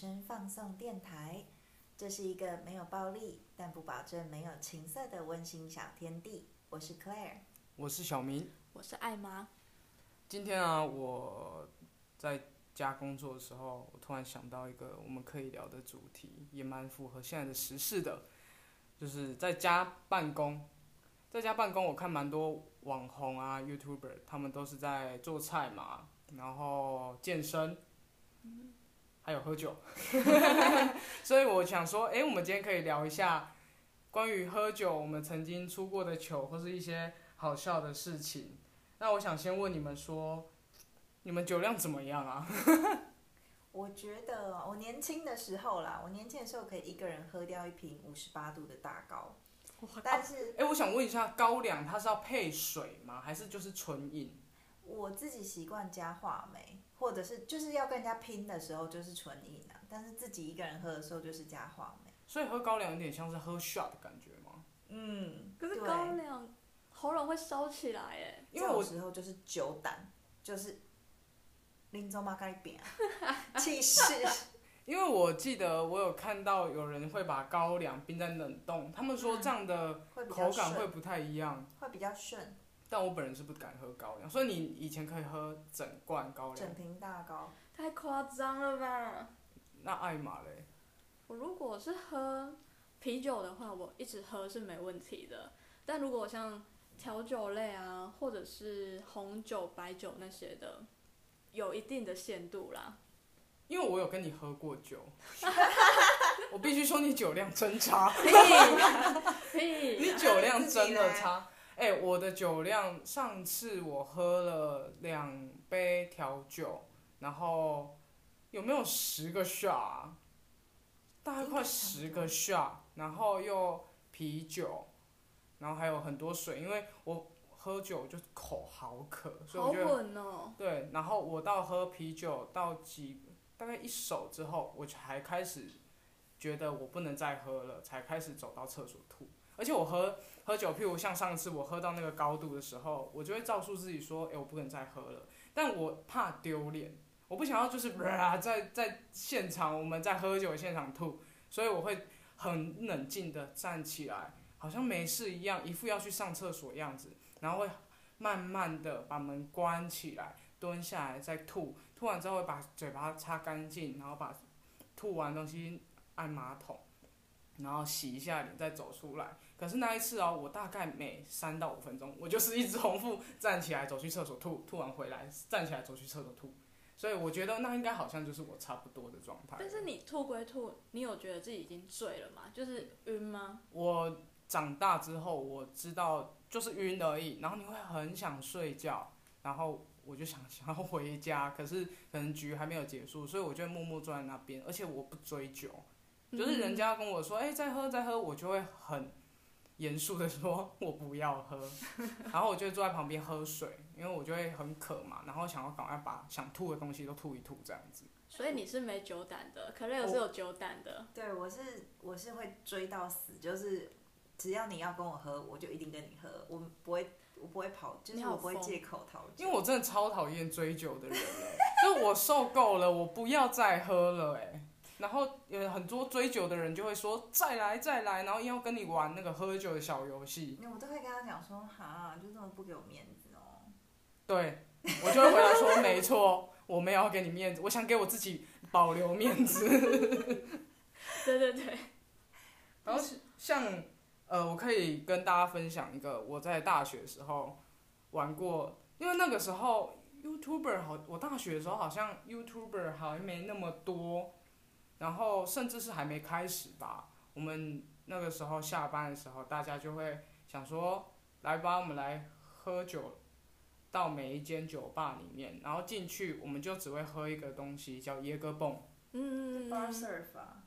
声放送电台。这是一个没有暴力，但不保证没有情色的温馨小天地。我是 Claire，我是小明。我是艾妈。今天啊，我在家工作的时候，我突然想到一个我们可以聊的主题，也蛮符合现在的时事的，就是在家办公。在家办公，我看蛮多网红啊、YouTuber，他们都是在做菜嘛，然后健身，还有喝酒。所以我想说，哎、我们今天可以聊一下关于喝酒，我们曾经出过的糗，或是一些好笑的事情。那我想先问你们说，你们酒量怎么样啊？我觉得我年轻的时候啦，我年轻的时候可以一个人喝掉一瓶五十八度的大高，但是哎、我想问一下，高粱它是要配水吗？还是就是纯饮？我自己习惯加话梅，或者是就是要跟人家拼的时候就是纯饮啊，但是自己一个人喝的时候就是加话梅。所以喝高粱有点像是喝 shot 的感觉吗？嗯，可是高粱喉咙会烧起来哎。因为我时候就是酒胆，就是林州马盖饼，气势。因为我记得我有看到有人会把高粱冰在冷冻，他们说这样的口感会，不太一样。会比较顺，但我本人是不敢喝高粱，所以你以前可以喝整罐高粱整。瓶大高。太夸张了吧！那艾玛嘞？我如果是喝啤酒的话，我一直喝是没问题的。但如果像调酒类啊，或者是红酒、白酒那些的，有一定的限度啦。因为我有跟你喝过酒，我必须说你酒量真差。屁！你酒量真的差。哎、我的酒量，上次我喝了两杯调酒，然后有没有十个 shot？、啊、大概快十个 shot，然后又啤酒，然后还有很多水，因为我喝酒就口好渴，所以好我觉得。对，然后我到喝啤酒到几大概一手之后，我才开始觉得我不能再喝了，才开始走到厕所吐。而且我喝喝酒，譬如像上次我喝到那个高度的时候，我就会告诉自己说，哎、我不能再喝了。但我怕丢脸，我不想要就是、在在现场我们在喝酒现场吐，所以我会很冷静的站起来，好像没事一样，一副要去上厕所的样子，然后会慢慢的把门关起来。蹲下来再吐，吐完之后会把嘴巴擦干净，然后把吐完东西按马桶，然后洗一下脸再走出来。可是那一次哦，我大概每三到五分钟，我就是一直重复站起来走去厕所吐，吐完回来站起来走去厕所吐。所以我觉得那应该好像就是我差不多的状态。但是你吐归吐，你有觉得自己已经醉了吗？就是晕吗？我长大之后，我知道就是晕而已，然后你会很想睡觉，然后我就想想要回家，可是可能局还没有结束，所以我就会默默坐在那边，而且我不追究，就是人家跟我说，哎、再喝再喝，我就会很严肃的说，我不要喝，然后我就坐在旁边喝水，因为我就会很渴嘛，然后想要赶快把想吐的东西都吐一吐这样子。所以你是没酒胆的，可乐是有酒胆的。对，我是我是会追到死，就是只要你要跟我喝，我就一定跟你喝，我不会我不会跑，就是我不会疯借口逃。因为我真的超讨厌追酒的人了，就是我受够了，我不要再喝了哎、然后有很多追酒的人就会说再来再来，然后要跟你玩那个喝酒的小游戏。我都会跟他讲说，哈，就这么不给我面子哦。对，我就会回答说没错，我没有要给你面子，我想给我自己保留面子。对对对，然后是像呃，我可以跟大家分享一个我在大学的时候玩过，因为那个时候 YouTuber 好，我大学的时候好像 YouTuber 好像没那么多，然后甚至是还没开始吧。我们那个时候下班的时候，大家就会想说，来吧，我们来喝酒。到每一间酒吧里面，然后进去，我们就只会喝一个东西，叫椰哥泵。嗯，bar surf 啊，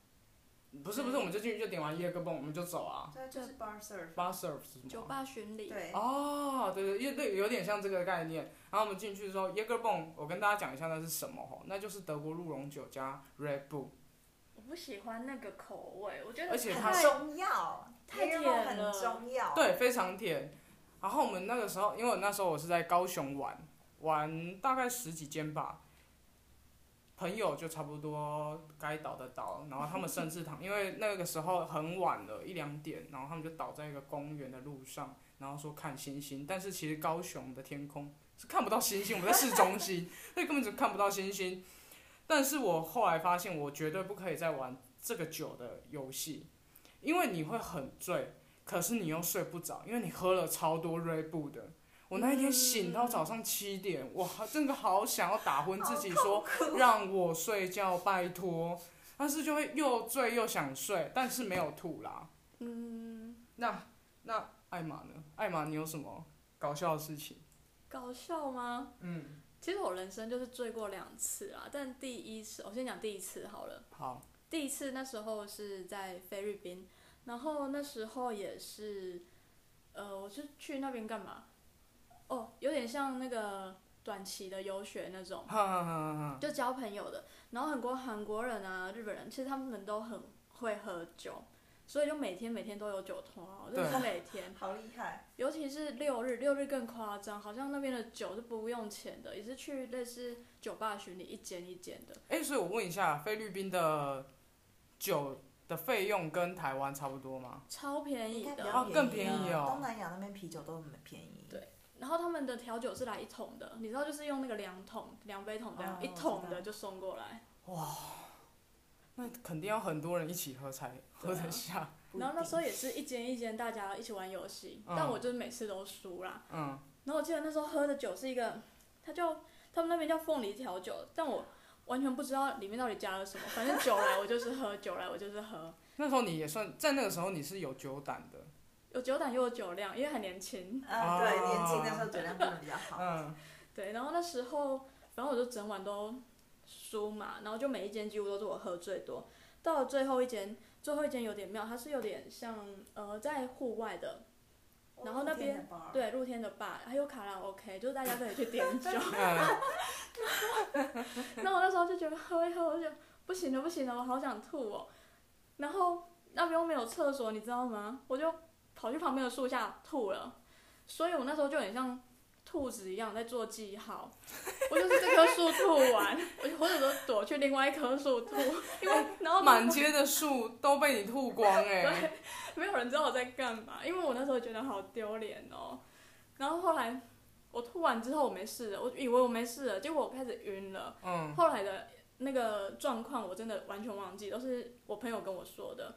不是不是，我们就进去就点完椰哥泵，我们就走啊。对，就是 bar surf。Bar serve 是什么？酒吧巡礼。对，哦，对对，因为对，有点像这个概念。然后我们进去之后，耶格泵，我跟大家讲一下那是什么吼，那就是德国鹿茸酒加 Red Bull，我不喜欢那个口味，我觉得而且它太中药，太甜了很中药。对，非常甜。然后我们那个时候，因为我那时候我是在高雄玩，玩大概十几间吧，朋友就差不多该倒的倒，然后他们甚至躺，因为那个时候很晚了，一两点，然后他们就倒在一个公园的路上，然后说看星星，但是其实高雄的天空是看不到星星，我们在市中心，所以根本就看不到星星。但是我后来发现，我绝对不可以再玩这个酒的游戏，因为你会很醉，可是你又睡不着，因为你喝了超多瑞布的。我那一天醒到早上七点，哇，真的好想要打昏自己，说让我睡觉，拜托。但是就会又醉又想睡，但是没有吐啦。嗯，那那艾玛呢？艾玛，你有什么搞笑的事情？搞笑吗？嗯，其实我人生就是醉过两次啊，但第一次我先讲第一次好了。好，第一次那时候是在菲律宾，然后那时候也是，呃，我是去那边干嘛？哦，有点像那个短期的游学那种。就交朋友的。然后很多韩国人啊、日本人，其实他们都很会喝酒，所以就每天每天都有酒托啊，真的是每天。好厉害！尤其是六日，六日更夸张，好像那边的酒是不用钱的，也是去类似酒吧巡礼，一间一间的。哎、所以我问一下，菲律宾的酒的费用跟台湾差不多吗？超便宜的，应该比较哦更便宜哦啊东南亚那边啤酒都很便宜。对然后他们的调酒是来一桶的，你知道，就是用那个量桶、量杯桶这样、哦一桶的就送过来。那肯定要很多人一起喝才喝得下。然后那时候也是一间一间大家一起玩游戏，嗯但我就是每次都输啦。嗯，然后我记得那时候喝的酒是一个，它叫他们那边叫凤梨调酒，但我完全不知道里面到底加了什么，反正酒来我就是喝，酒来我就是喝，那时候你也算在那个时候你是有酒胆的。有酒胆又有酒量，因为很年轻。啊，对，哦年轻那时候酒量真的比较好。嗯，对，然后那时候反正我就整晚都输嘛，然后就每一间几乎都是我喝最多。到了最后一间，最后一间有点妙，它是有点像呃在户外的，然后那边 bar 对露天的吧，还有卡拉 OK，就是大家可以去点酒。嗯 那我那时候就觉得喝一喝，我就不行了不行了，我好想吐哦。然后那边又没有厕所，你知道吗？我就跑去旁边的树下吐了。所以我那时候就很像兔子一样在做记号，我就是这棵树吐完，我就或者说躲去另外一棵树吐，因为然后满街的树都被你吐光哎、对，没有人知道我在干嘛，因为我那时候觉得好丢脸哦。然后后来我吐完之后我没事了，我以为我没事了，结果我开始晕了。嗯，后来的那个状况我真的完全忘记，都是我朋友跟我说的。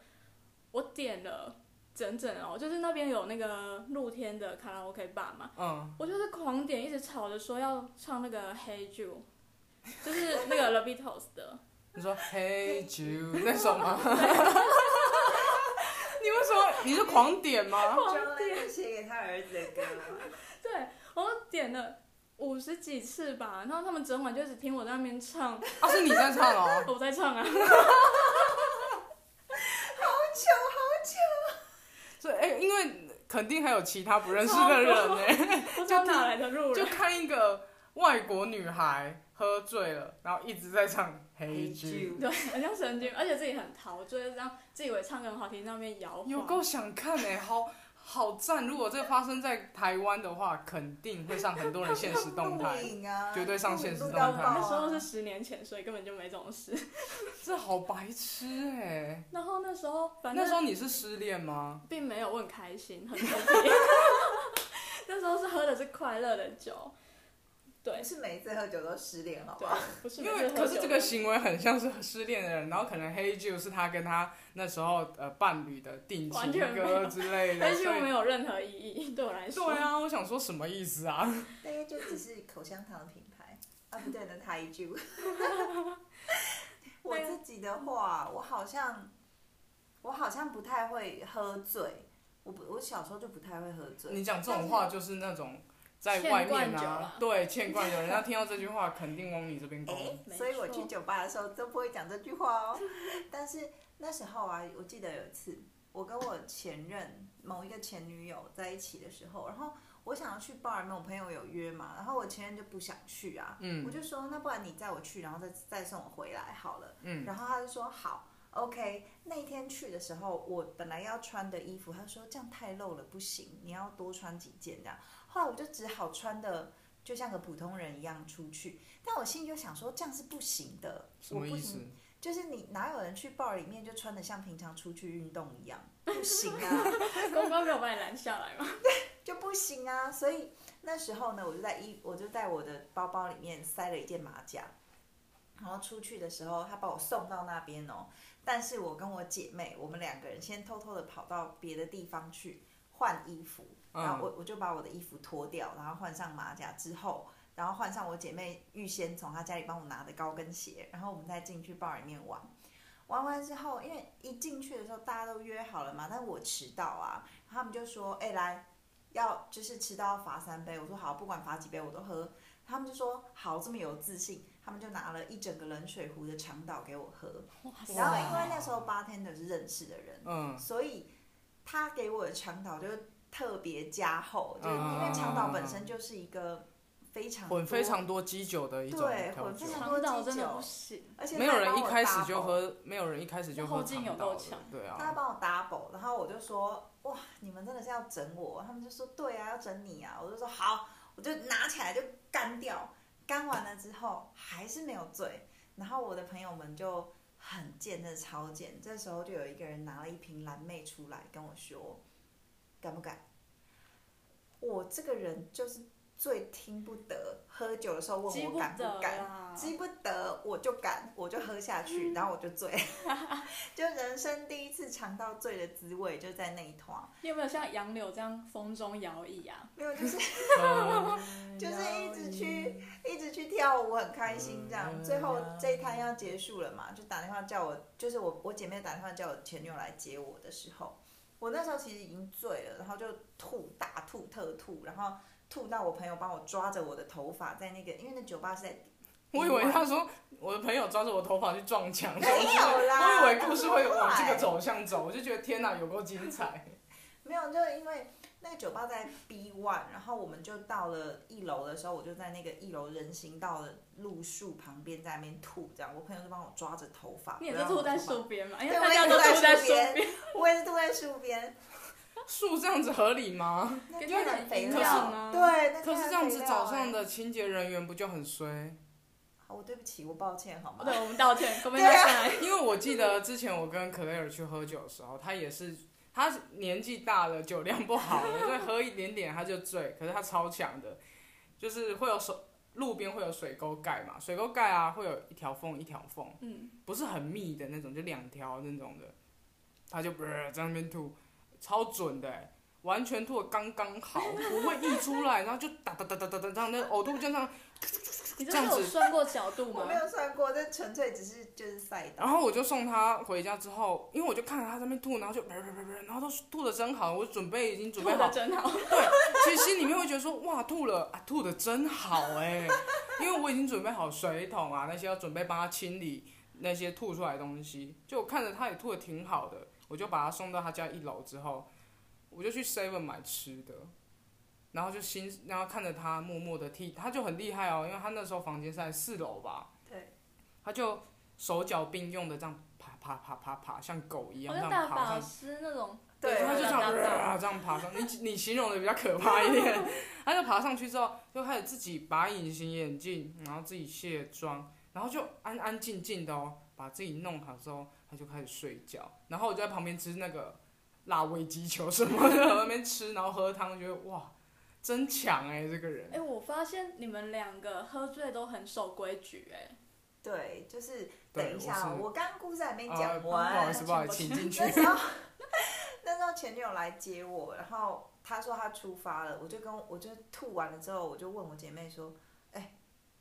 我点了整整哦，就是那边有那个露天的卡拉 OK 吧嘛，嗯，我就是狂点，一直吵着说要唱那个 Hey Jude，就是那个 The Beatles 的。你说 Hey Jude 那首吗？你为什么？你是狂点吗？就那个写给他儿子的歌嘛。对，我都点了五十几次吧，然后他们整晚就一直听我在那边唱，啊，是你在唱哦。我在唱啊。所以，哎、因为肯定还有其他不认识的人哎、不知道哪来的路人就。看一个外国女孩喝醉了，然后一直在唱 Hey Jude，对，很像神经，而且自己很陶醉，这样自以为唱歌很好听，在那边摇晃。有够想看哎、好好赞！如果这发生在台湾的话，肯定会上很多人现实动 录态，绝对上现实录动态那时候是十年前，所以根本就没这种事。这好白痴哎、然后那时候，反正那时候你是失恋吗？并没有，我很开心，很 happy。那时候是喝的是快乐的酒，对，是每一次喝酒都失恋，好不好？，不是因为可是这个行为很像是失恋的人，然后可能 Hey Jude 是他跟他那时候呃伴侣的定情歌之类的，但是所以没有任何意义，对我来说。对啊，我想说什么意思啊？那个就只是口香糖的品牌啊，不对的台剧。我自己的话，我好像我好像不太会喝醉，我不我小时候就不太会喝醉。你讲这种话就是那种在外面啊，对，欠惯酒，人家听到这句话肯定往你这边攻。哎、所以我去酒吧的时候都不会讲这句话哦。但是那时候啊，我记得有一次，我跟我前任某一个前女友在一起的时候，然后我想要去 bar 我朋友有约嘛，然后我前任就不想去啊，嗯我就说那不然你载我去，然后再再送我回来好了。嗯然后他就说好。OK，那一天去的时候，我本来要穿的衣服，他说这样太露了，不行，你要多穿几件这样。后来我就只好穿的就像个普通人一样出去。但我心里就想说，这样是不行的，什么意思我不行？？就是你哪有人去 bar 里面就穿的像平常出去运动一样，不行啊。公关没有把你拦下来吗？对 就不行啊。所以那时候呢，我就在衣，我就在我的包包里面塞了一件马甲，然后出去的时候，他把我送到那边哦。但是我跟我姐妹，我们两个人先偷偷的跑到别的地方去换衣服，然后我我就把我的衣服脱掉，然后换上马甲之后。然后换上我姐妹预先从她家里帮我拿的高跟鞋，然后我们再进去 bar 里面玩。玩完之后，因为一进去的时候大家都约好了嘛，但是我迟到啊，他们就说：“哎、来，要就是迟到要罚三杯。”我说：“好，不管罚几杯我都喝。”他们就说：“好，这么有自信。”他们就拿了一整个冷水壶的长岛给我喝。然后因为那时候 bartender 是认识的人，嗯，所以他给我的长岛就特别加厚，就是嗯因为长岛本身就是一个非常混非常多基酒的一种调酒对混非，常长岛真的不行，而且没有人一开始就喝，没有人一开始就喝后劲有长岛的够强对啊，他帮我 double，然后我就说哇，你们真的是要整我？他们就说对啊，要整你啊。我就说好，我就拿起来就干掉，干完了之后还是没有醉。然后我的朋友们就很贱，真的超贱。这时候就有一个人拿了一瓶蓝妹出来跟我说，敢不敢？我这个人就是最听不得，喝酒的时候问我敢不敢。记。不得，我就敢，我就喝下去，然后我就醉，就人生第一次尝到醉的滋味，就在那一团。你有没有像杨柳这样风中摇曳啊？没有，就是嗯 就是一直去一直去跳舞，很开心这样。嗯最后这一摊要结束了嘛，就打电话叫我，就是我我姐妹打电话叫我前女友来接我的时候，我那时候其实已经醉了，然后就吐大吐特吐，然后吐到我朋友帮我抓着我的头发，在那个因为那酒吧是在。我以为他说我的朋友抓着我头发去撞墙，没有啦，我以为故事会往这个走向走，我就觉得天哪，有够精彩。没有，就是因为那个酒吧在 B one，然后我们就到了一楼的时候，我就在那个一楼人行道的路树旁边在那边吐，这样我朋友就帮我抓着头发。你也是 吐在树边嘛？因对为大家都我也吐吐在树边边，我也是吐在树边。树这样子合理吗？那给天很肥料养啊对，可是这样子早上的清洁人员不就很衰？好我对不起，我抱歉好吗？对，我们道歉，我们道歉。因为我记得之前我跟克雷尔去喝酒的时候，他也是，他年纪大了，酒量不好了，所以喝一点点他就醉。可是他超强的，就是会有手路边会有水沟盖嘛，水沟盖啊会有一条缝一条缝，嗯，不是很密的那种，就两条那种的，他就呃在那边吐，超准的、欸，完全吐的刚刚好，不会溢出来，然后就哒哒哒哒哒哒这样，那呕吐就这样，你这是有这样子。算过角度吗？我没？有算过，这纯粹只是就是赛道。然后我就送他回家之后，因为我就看着他在那边吐，然后就然后都吐的真好，我准备已经准备好。吐的，真好，对其实心里面会觉得说哇吐了啊吐的真好哎，因为我已经准备好水桶啊那些要准备帮他清理那些吐出来的东西，就我看着他也吐的挺好的，我就把他送到他家一楼之后，我就去 seven 买吃的，然后就心然后看着他默默的替，他就很厉害哦，因为他那时候房间是在四楼吧，对，他就手脚并用的这样爬爬爬爬爬，像狗一样好这像大法样爬上师那种，对他就这样、大大呃这样爬上，你你形容的比较可怕一点。他就爬上去之后，就开始自己拔隐形眼镜，然后自己卸妆，然后就安安静静的哦，把自己弄好之后，他就开始睡觉。然后我就在旁边吃那个辣味鸡球什么的，在那边吃，然后喝汤，觉得哇，真强哎、这个人哎、。我发现你们两个喝醉都很守规矩、哎，对，就是等一下哦，我是我刚刚故事还没啊讲不好完。意思，不好意思，请进去那。时候，那时候前女友来接我，然后她说她出发了，我就跟我就吐完了之后，我就问我姐妹说：“哎、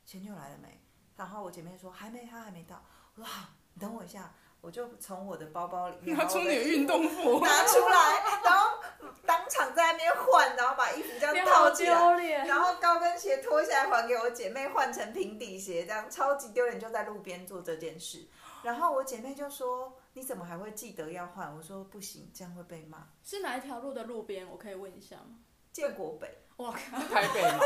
前女友来了没？”然后我姐妹说：“还没，她还没到。”我说：“好，你等我一下。”我就从我的包包里面拿出你的运动服，拿出来，然后当场在那边换，然后把衣服这你样套起来。然后高跟鞋脱下来还给我姐妹，换成平底鞋，这样超级丢脸，就在路边做这件事。然后我姐妹就说：“你怎么还会记得要换？”我说：“不行，这样会被骂。是哪一条路的路边？我可以问一下吗？”建国北我靠！台北嘛，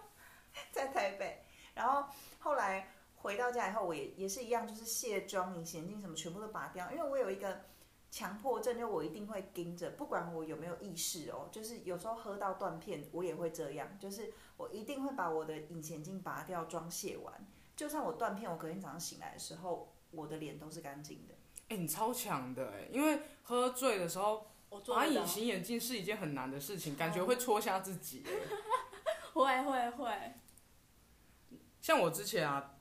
在台北，然后后来回到家以后，我也也是一样，就是卸妆、隐形眼镜什么全部都拔掉，因为我有一个强迫症，就我一定会盯着，不管我有没有意识哦，就是有时候喝到断片，我也会这样，就是我一定会把我的隐形眼镜拔掉，妆卸完，就算我断片，我隔天早上醒来的时候，我的脸都是干净的。哎、你超强的哎，因为喝醉的时候拔隐形眼镜是一件很难的事情，感觉会戳瞎自己 哎。会会会，像我之前啊，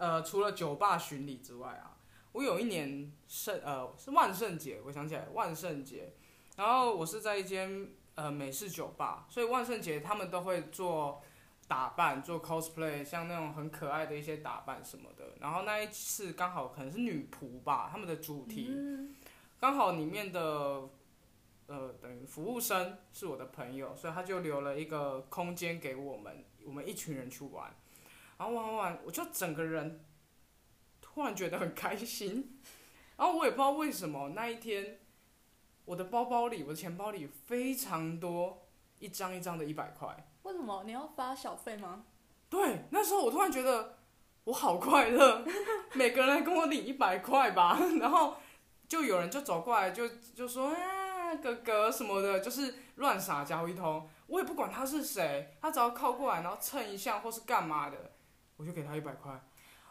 呃，除了酒吧巡礼之外啊，我有一年圣呃是万圣节，我想起来万圣节，然后我是在一间呃美式酒吧，所以万圣节他们都会做打扮，做 cosplay，像那种很可爱的一些打扮什么的。然后那一次刚好可能是女仆吧，他们的主题嗯，刚好里面的呃等于服务生是我的朋友，所以他就留了一个空间给我们，我们一群人去玩。然后玩玩玩，我就整个人突然觉得很开心。然后我也不知道为什么那一天，我的包包里，我的钱包里非常多一张一张的一百块。为什么你要发小费吗？对，那时候我突然觉得我好快乐，每个人来跟我领一百块吧，然后就有人就走过来就就说啊哥哥什么的，就是乱撒娇一通，我也不管他是谁，他只要靠过来然后蹭一下或是干嘛的，我就给他一百块。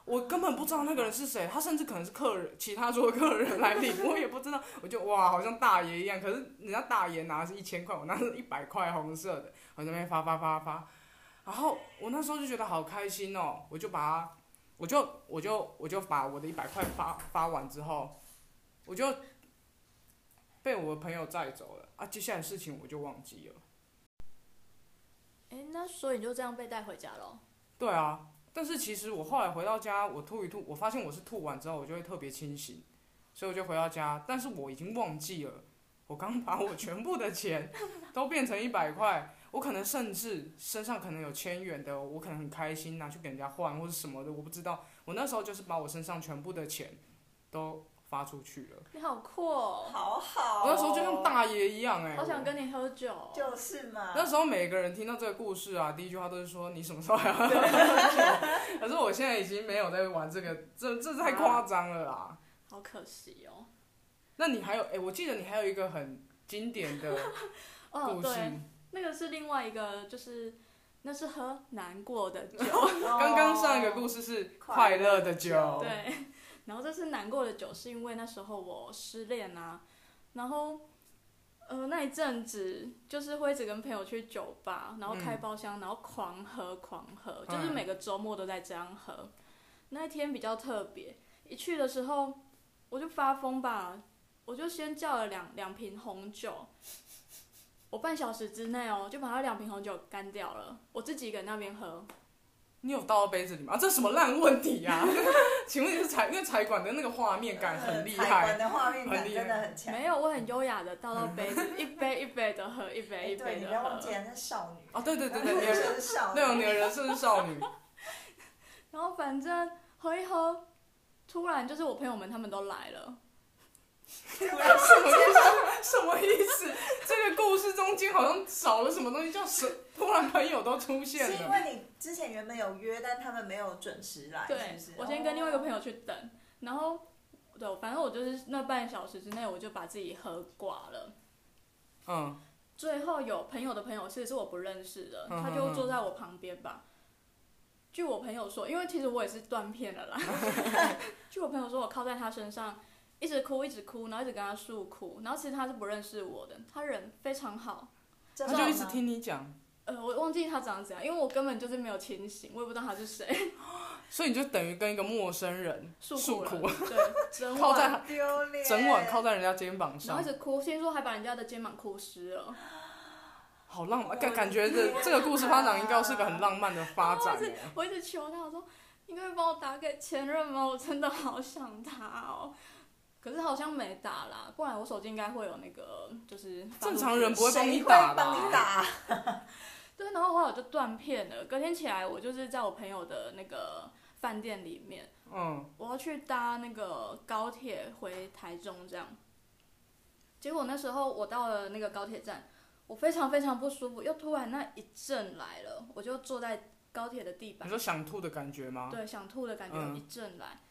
我根本不知道那个人是谁，他甚至可能是客人，其他桌的客人来领，我也不知道。我就哇，好像大爷一样，可是人家大爷拿的是一千块，我拿的是一百块红色的，我在那边发发发发，然后我那时候就觉得好开心哦，我就把它，我就我就我就把我的一百块发发完之后，我就被我的朋友载走了啊，接下来的事情我就忘记了。哎，那所以你就这样被带回家了哦？对啊，但是其实我后来回到家，我吐一吐，我发现我是吐完之后我就会特别清醒，所以我就回到家，但是我已经忘记了，我刚把我全部的钱 都变成一百块，我可能甚至身上可能有千元的，我可能很开心拿去给人家换或者什么的，我不知道，我那时候就是把我身上全部的钱都发出去了，你好酷哦，好好、我那时候就像，大爷一样哎、好想跟你喝酒哦。就是嘛。那时候每个人听到这个故事啊，第一句话都是说你什么时候还要喝酒？可是我现在已经没有在玩这个，这这太夸张了啦。好可惜哦。那你还有哎、我记得你还有一个很经典的哦，故事，对，那个是另外一个，就是那是喝难过的酒。刚刚上一个故事是快乐的酒，对，然后这次难过的酒是因为那时候我失恋啊，然后呃那一阵子就是会一直跟朋友去酒吧，然后开包厢，然后狂喝狂喝，就是嗯每个周末都在这样喝。那一天比较特别，一去的时候我就发疯吧，我就先叫了两两瓶红酒。我半小时之内哦，就把那两瓶红酒干掉了，我自己一个人那边喝。你有倒到杯子里吗？啊这什么烂问题呀、请问你是财，因为财管的那个画面感很厉台湾害，的画面感很厉害真的很强。没有，我很优雅的倒到杯子，一杯一杯的喝，一杯哎，一对，你杯的喝不要忘记。那是少女。哦，对对对对，你的是少女。对哦，你的人生是少女，然后反正喝一喝，突然就是我朋友们他们都来了，什么意思？这个故事中间好像少了什么东西，叫什？突然朋友都出现了是因。为你之前原本有约，但他们没有准时来，对？我先跟另外一个朋友。去等，然后对，反正我就是那半小时之内我就把自己喝挂了。嗯，最后有朋友的朋友其实是我不认识的，嗯他就坐在我旁边吧。据我朋友说，因为其实我也是断片了啦。据我朋友说，我靠在他身上，一直哭一直哭，然后一直跟他诉苦，然后其实他是不认识我的，他人非常好。他他就一直听你讲，呃，我忘记他长怎样，因为我根本就是没有清醒，我也不知道他是谁。所以你就等于跟一个陌生人诉诉苦，对，整靠在晚，丢脸，整晚靠在人家肩膀然后上一，直哭，听说还把人家的肩膀哭湿了。好浪漫，感感觉这这个故事发展应该是个很浪漫的发展欸。我一直求他，我说你可以帮我打给前任吗？我真的好想他哦。可是好像没打啦，不然我手机应该会有那个，就是发出正常人不会帮你谁会打帮你？打？对，然后后来我就断片了。隔天起来，我就是在我朋友的那个饭店里面，嗯，我要去搭那个高铁回台中，这样。结果那时候我到了那个高铁站，我非常非常不舒服，又突然那一阵来了，我就坐在高铁的地板你，说想吐的感觉吗？对，想吐的感觉嗯一阵来，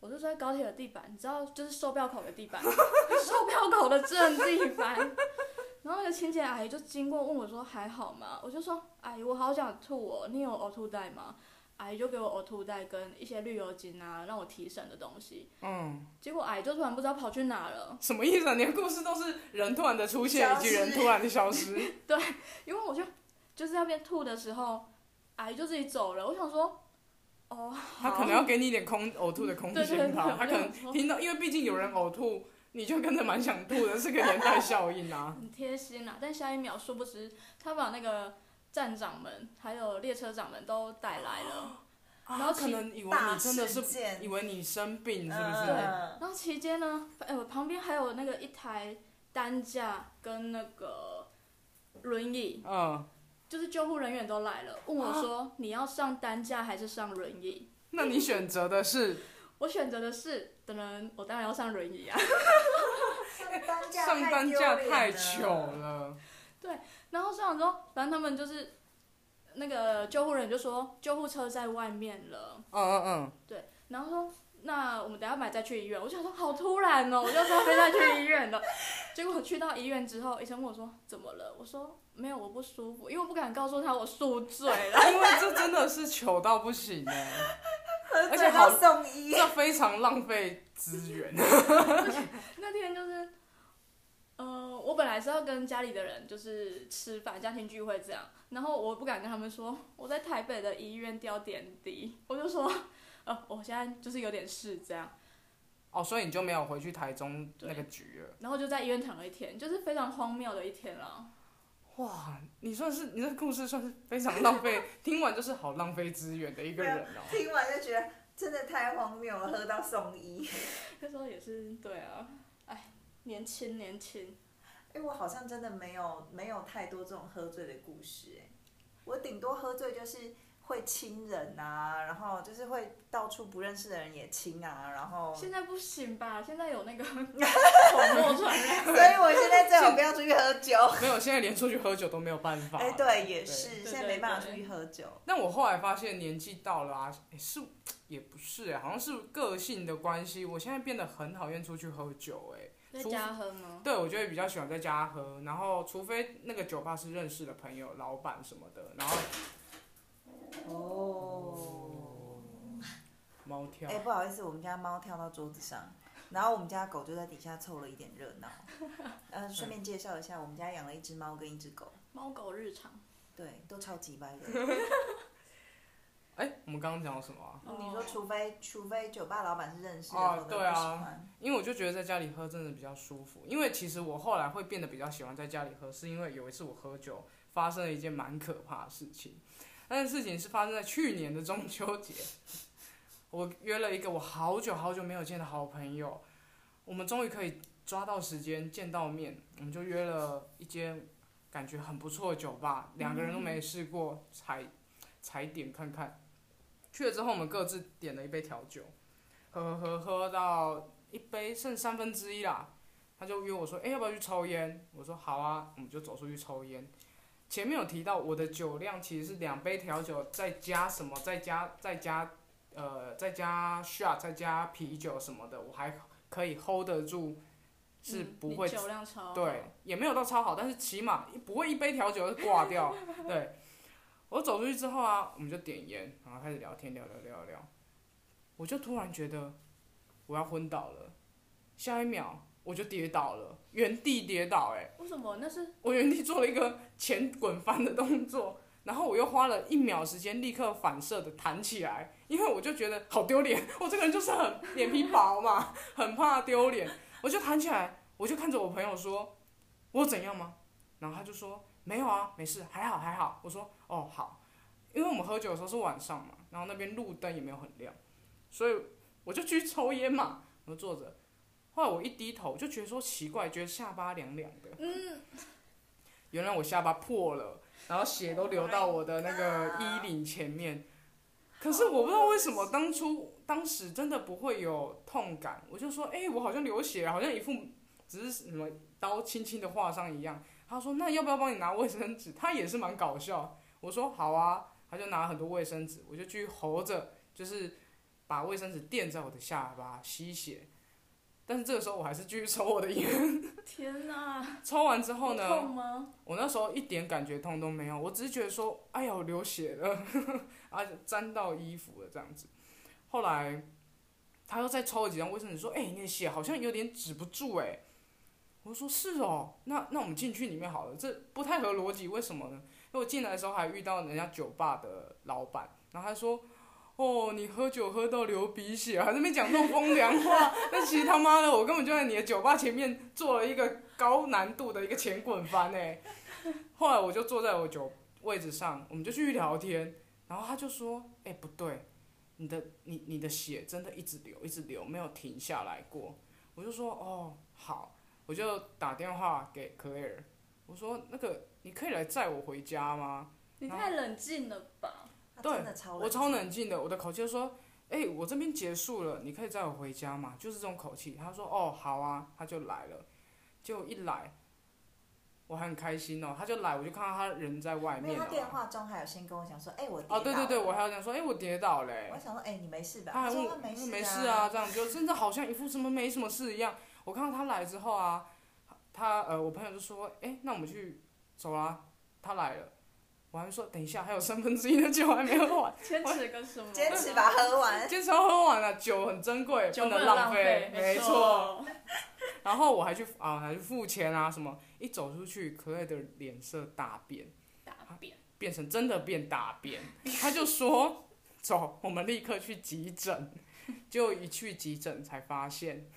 我就坐在高铁的地板，你知道，就是售票口的地板，售票口的正地板。然后那个清洁阿姨就经过问我说还好吗？我就说阿姨我好想吐哦，你有呕吐袋吗？阿姨就给我呕吐袋跟一些绿油精啊，让我提神的东西。嗯，结果阿姨就突然不知道跑去哪了，什么意思啊？你的故事都是人突然的出现，以及人突然的消失。对因为我就就是那边吐的时候，阿姨就自己走了。我想说，哦，好他可能要给你一点空呕吐的空 间吧，对他可能听到，因为毕竟有人呕吐，你就跟着蛮想吐的，是个连带效应啊。很贴心啊。但下一秒，殊不知他把那个站长们还有列车长们都带来了。然后啊，可能以为你真的是以为你生病是不是？嗯然后期间呢，哎、我旁边还有那个一台担架跟那个轮椅，嗯，就是救护人员都来了，问我说、你要上担架还是上轮椅？那你选择的是我选择的是，等人我当然要上轮椅啊。上担架太糗了。对。然后上完之后，反正他们就是那个救护人就说救护车在外面了，嗯嗯嗯，对，然后说那我们等下买再去医院。我就想说好突然哦，我就说非要去医院了。结果我去到医院之后，医生问我说怎么了？我说没有，我不舒服，因为我不敢告诉他我宿醉了。因为这真的是糗到不行哎，喝而且好送医，这非常浪费资源。那天就是，呃，我本来是要跟家里的人就是吃饭，家庭聚会这样，然后我不敢跟他们说我在台北的医院吊点滴，我就说，呃，我现在就是有点事这样，哦，所以你就没有回去台中那个局了。然后就在医院躺了一天，就是非常荒谬的一天了。哇，你算是你这故事算是非常浪费，听完就是好浪费资源的一个人哦。听完就觉得真的太荒谬了，喝到送医。那时候也是对啊，哎，年轻年轻，哎、我好像真的没有没有太多这种喝醉的故事、哎，我顶多喝醉就是会亲人啊，然后就是会到处不认识的人也亲啊，然后，所现在不行吧？现在有那个 口沫传染。以我现在最好不要出去喝酒。没有，现在连出去喝酒都没有办法。哎、对，也是，对现在没办法出去喝酒。但我后来发现年纪到了啊，诶是也不是哎、好像是个性的关系，我现在变得很讨厌出去喝酒哎、在家喝吗？对，我就会比较喜欢在家喝，然后除非那个酒吧是认识的朋友、老板什么的，然后哦。猫跳哎、，不好意思，我们家猫跳到桌子上，然后我们家狗就在底下凑了一点热闹。呃，顺便介绍一下，我们家养了一只猫跟一只狗，猫狗日常。对，都超级白的。哎、我们刚刚讲到什么啊？你说，除非除非酒吧老板是认识的，对啊。因为我就觉得在家里喝真的比较舒服，因为其实我后来会变得比较喜欢在家里喝，是因为有一次我喝酒发生了一件蛮可怕的事情。那件事情是发生在去年的中秋节，我约了一个我好久好久没有见的好朋友，我们终于可以抓到时间见到面，我们就约了一间感觉很不错的酒吧，两个人都没试过，踩踩点看看。去了之后，我们各自点了一杯调酒，喝喝喝喝到一杯剩三分之一啦，他就约我说，哎、要不要去抽烟？我说好啊，我们就走出去抽烟。前面有提到我的酒量其实是两杯调酒，再加什么，再加再加呃再加 shot，再加啤酒什么的，我还可以 hold 得住，是嗯不会你酒量超好。对，也没有到超好，但是起码不会一杯调酒就挂掉。对，我走出去之后啊，我们就点烟，然后开始聊天，聊聊聊聊，我就突然觉得我要昏倒了，下一秒我就跌倒了，原地跌倒、欸，为什么？那是我原地做了一个前滚翻的动作，然后我又花了一秒时间立刻反射的弹起来，因为我就觉得好丢脸，我这个人就是很脸皮薄嘛，很怕丢脸，我就弹起来，我就看着我朋友说，我怎样吗？然后他就说没有啊，没事，还好还好。我说哦好，因为我们喝酒的时候是晚上嘛，然后那边路灯也没有很亮，所以我就去抽烟嘛，我就坐着。后来我一低头就觉得说奇怪，觉得下巴凉凉的。嗯，原来我下巴破了，然后血都流到我的那个衣领前面。可是我不知道为什么当初当时真的不会有痛感，我就说，哎、我好像流血了，好像一副只是什么刀轻轻的划伤一样。他说，那要不要帮你拿卫生纸？他也是蛮搞笑。我说好啊，他就拿很多卫生纸，我就去吼着，就是把卫生纸垫在我的下巴吸血，但是这个时候我还是继续抽我的烟。天哪！抽完之后呢，痛吗？我那时候一点感觉痛都没有，我只是觉得说，哎呀，我流血了，啊，沾到衣服了这样子。后来他又再抽了几张卫生纸，说，哎、你的血好像有点止不住哎。我说是哦，那那我们进去里面好了，这不太合逻辑，为什么呢？因为我进来的时候还遇到人家酒吧的老板，然后他说。哦，你喝酒喝到流鼻血，还在那边讲这种风凉话。但其实他妈的，我根本就在你的酒吧前面做了一个高难度的一个前滚翻哎。后来我就坐在我酒位置上，我们就去聊天，然后他就说：“哎、不对，你的你你的血真的一直流，一直流，没有停下来过。”我就说：“哦，好。”我就打电话给 Claire，我说：“那个你可以来载我回家吗你太冷静了吧？他对真的超？”我超冷静的，我的口气就说：“哎、我这边结束了，你可以载我回家嘛？”就是这种口气。他说：“哦，好啊。”他就来了，就一来，我还很开心哦。他就来，我就看到他人在外面了。因为他电话中还有先跟我讲说，哎、我跌哦，对对对，我还要讲说，哎、我跌倒嘞、我还想说，哎、你没事吧？他还问我没事没事啊，这样就真的好像一副什么没什么事一样。我看到他来之后啊，他呃，我朋友就说，哎、那我们去走啦。他来了，我还说等一下，还有三分之一的酒还没喝完，坚持个什么？坚持把它喝完。坚持要喝完了，酒很珍贵，不能浪费，没错。。然后我还去啊，还去付钱啊什么，一走出去，可爱的脸色大变。大变。变成真的变大变，他就说：“走，我们立刻去急诊。”结果一去急诊才发现，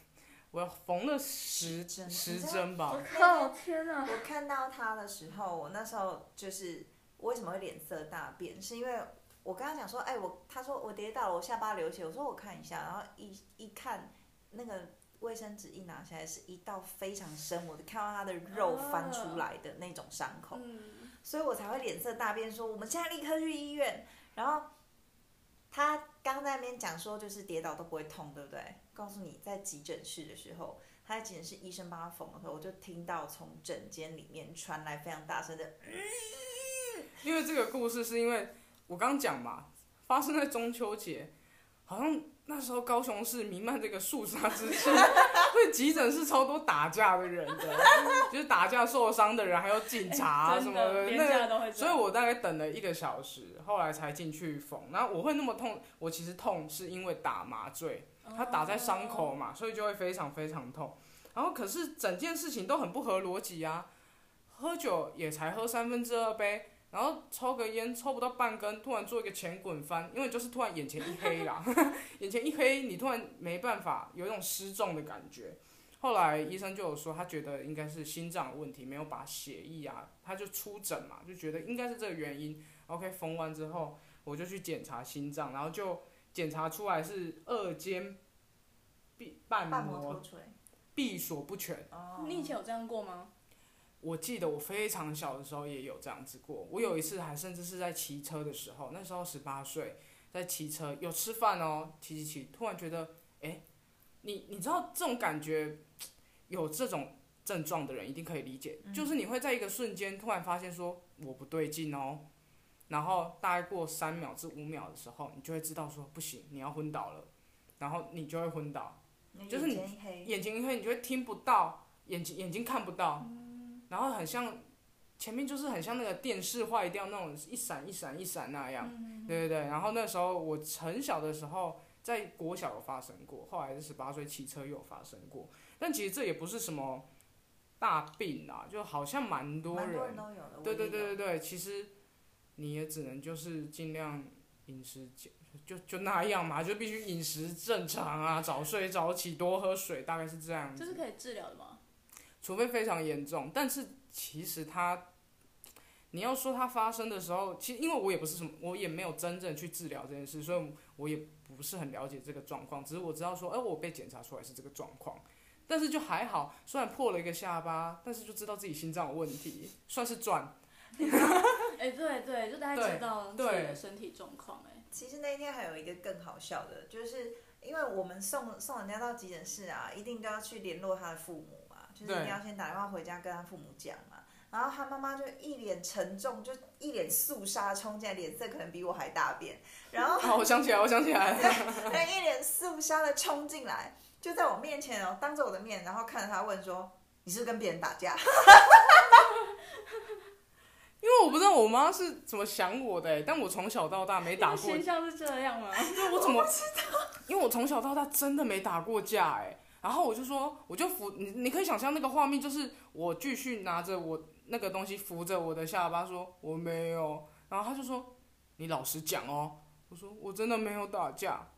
我要缝了十针十针吧我。靠！天哪！我看到他的时候，我那时候就是我为什么会脸色大变，是因为我跟他讲说，哎、我他说我跌倒了，我下巴流血，我说我看一下，然后一一看那个卫生纸一拿起来，是一道非常深，我就看到他的肉翻出来的那种伤口，嗯，所以我才会脸色大变，说我们现在立刻去医院。然后他刚在那边讲说，就是跌倒都不会痛，对不对？告诉你，在急诊室的时候，他在急诊室医生帮他缝的时候，我就听到从诊间里面传来非常大声的，因为这个故事是因为我刚讲嘛，发生在中秋节，好像那时候高雄市弥漫这个肃杀之气，所以急诊室超多打架的人的，就是打架受伤的人，还有警察啊什真么的，的，那。所以我大概等了一个小时，后来才进去缝。然后我会那么痛，我其实痛是因为打麻醉，它打在伤口嘛，所以就会非常非常痛。然后可是整件事情都很不合逻辑啊，喝酒也才喝三分之二杯，然后抽个烟抽不到半根，突然做一个前滚翻，因为就是突然眼前一黑啦，眼前一黑，你突然没办法，有一种失重的感觉。后来医生就有说，他觉得应该是心脏的问题，没有把血液啊，他就出诊嘛，就觉得应该是这个原因。OK，缝完之后，我就去检查心脏，然后就检查出来是二尖闭瓣瓣膜。闭锁不全。哦你以前有这样过吗？我记得我非常小的时候也有这样子过，我有一次还甚至是在骑车的时候，那时候十八岁，在骑车有吃饭哦，骑骑骑，突然觉得，哎、你你知道这种感觉，有这种症状的人一定可以理解，就是你会在一个瞬间突然发现说我不对劲哦，然后大概过三秒至五秒的时候，你就会知道说不行，你要昏倒了，然后你就会昏倒，就是你眼睛一黑，你就会听不到，眼睛眼睛看不到，然后很像前面就是很像那个电视坏掉那种一闪一闪一闪那样，对对对。然后那时候我很小的时候，在国小有发生过，后来是十八岁骑车又有发生过，但其实这也不是什么大病啊，就好像蛮多蛮人，多人都有的。对对对对对，其实你也只能就是尽量饮食减，就就那样嘛，就必须饮食正常啊，早睡早起，多喝水，大概是这样子。这是可以治疗的吗？除非非常严重，但是其实它，你要说它发生的时候，其实因为我也不是什么，我也没有真正去治疗这件事，所以我也不是很了解这个状况。只是我知道说，哎、我被检查出来是这个状况，但是就还好，虽然破了一个下巴，但是就知道自己心脏有问题，算是赚。哎、对对，就大家知道自己的身体状况。哎，其实那一天还有一个更好笑的，就是因为我们送送人家到急诊室啊，一定都要去联络他的父母嘛，就是一定要先打电话回家跟他父母讲嘛。然后他妈妈就一脸沉重，就一脸肃杀冲进来，脸色可能比我还大变。然后好，我想起来，我想起来了。他一脸肃杀的冲进来，就在我面前哦，当着我的面，然后看着他问说：“你是不是跟别人打架？” 因为我不知道我妈是怎么想我的、欸，但我从小到大没打过形象是这样吗？我怎么？因为我从小到大真的没打过架哎、然后我就说，我就扶你，你可以想象那个画面，就是我继续拿着我那个东西扶着我的下巴说我没有，然后他就说你老实讲哦，我说我真的没有打架，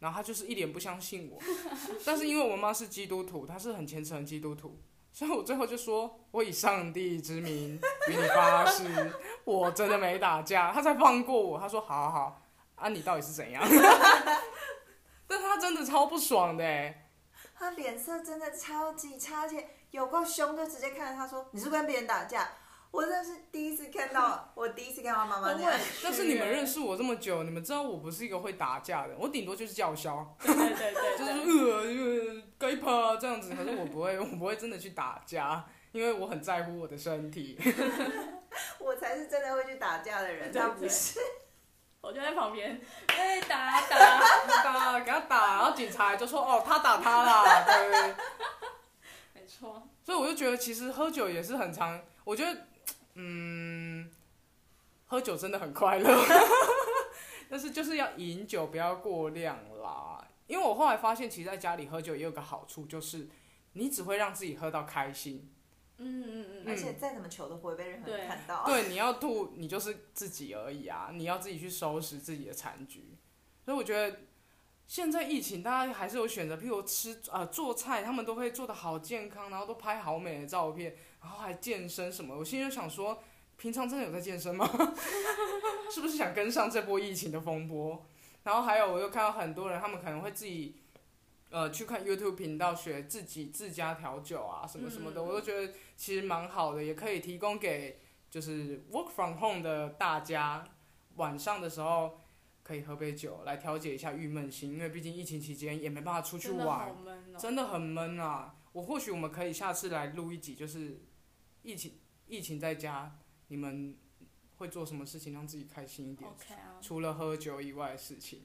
然后他就是一脸不相信我，但是因为我妈是基督徒，她是很虔诚的基督徒，所以我最后就说我以上帝之名与你发誓，我真的没打架，他才放过我，他说好好好，啊你到底是怎样？但他真的超不爽的，他脸色真的超级差，而且有够凶，就直接看着他说：“你是不是跟别人打架？”我真的是第一次看到，我第一次看到妈妈样但是你们认识我这么久，你们知道我不是一个会打架的人，我顶多就是叫嚣，对对对对，就是对呃呃该怕这样子，可是我不会，我不会真的去打架，因为我很在乎我的身体。我才是真的会去打架的人，对他不是。我就在旁边，哎打打，打 给他打，然后警察就说哦他打他啦，对。没错，所以我就觉得其实喝酒也是很常，我觉得嗯，喝酒真的很快乐，但是就是要饮酒不要过量啦。因为我后来发现，其实在家里喝酒也有个好处，就是你只会让自己喝到开心。嗯嗯嗯而且再怎么求都不会被任何人看到。对，你要吐，你就是自己而已啊，你要自己去收拾自己的残局。所以我觉得现在疫情，大家还是有选择，譬如吃呃做菜，他们都会做的好健康，然后都拍好美的照片，然后还健身什么。我心里就想说，平常真的有在健身吗？是不是想跟上这波疫情的风波？然后还有，我又看到很多人，他们可能会自己。呃，去看 YouTube 频道学自己自家调酒啊，什么什么的，嗯我都觉得其实蛮好的，也可以提供给就是 work from home 的大家，晚上的时候可以喝杯酒来调节一下郁闷心，因为毕竟疫情期间也没办法出去真的好玩。真的很闷啊。我或许我们可以下次来录一集，就是疫情疫情在家，你们会做什么事情让自己开心一点除了喝酒以外的事情。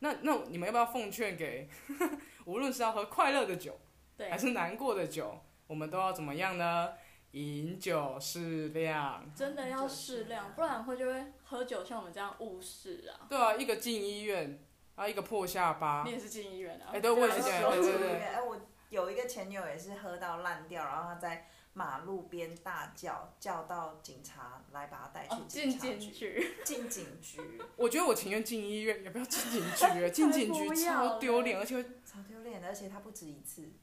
那那你们要不要奉劝给，无论是要喝快乐的酒，对还，是难过的酒，我们都要怎么样呢？饮酒适量。真的要适量，不然会就会喝酒像我们这样误事啊。对啊，一个进医院，然后一个破下巴你。也是进医院啊？哎对我也是进医院对对对哎，我有一个前女友也是喝到烂掉，然后她在马路边大叫，叫到警察来把他带去哦，警进警察局，局，进警局，我觉得我情愿进医院，也不要进警局。进警局超丢脸，而且超丢脸的，而且他不止一次，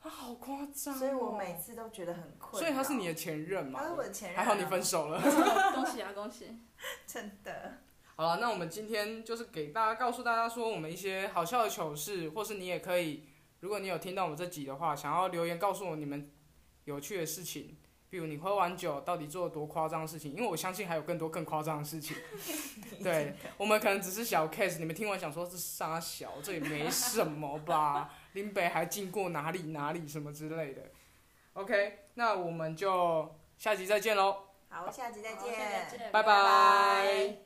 他好夸张、哦。所以我每次都觉得很困扰。所以他是你的前任嘛他？是我的前任、还好你分。手了。恭喜啊恭喜！真的，好了，那我们今天就是给大家告诉大家说，我们一些好笑的糗事，或是你也可以，如果你有听到我们这集的话，想要留言告诉我你们有趣的事情，比如你喝完酒到底做了多夸张的事情，因为我相信还有更多更夸张的事情。对，我们可能只是小 case，你们听完想说这傻小，这也没什么吧？林北还经过哪里哪里什么之类的。OK，那我们就下集再见喽，好，下集再好见，拜拜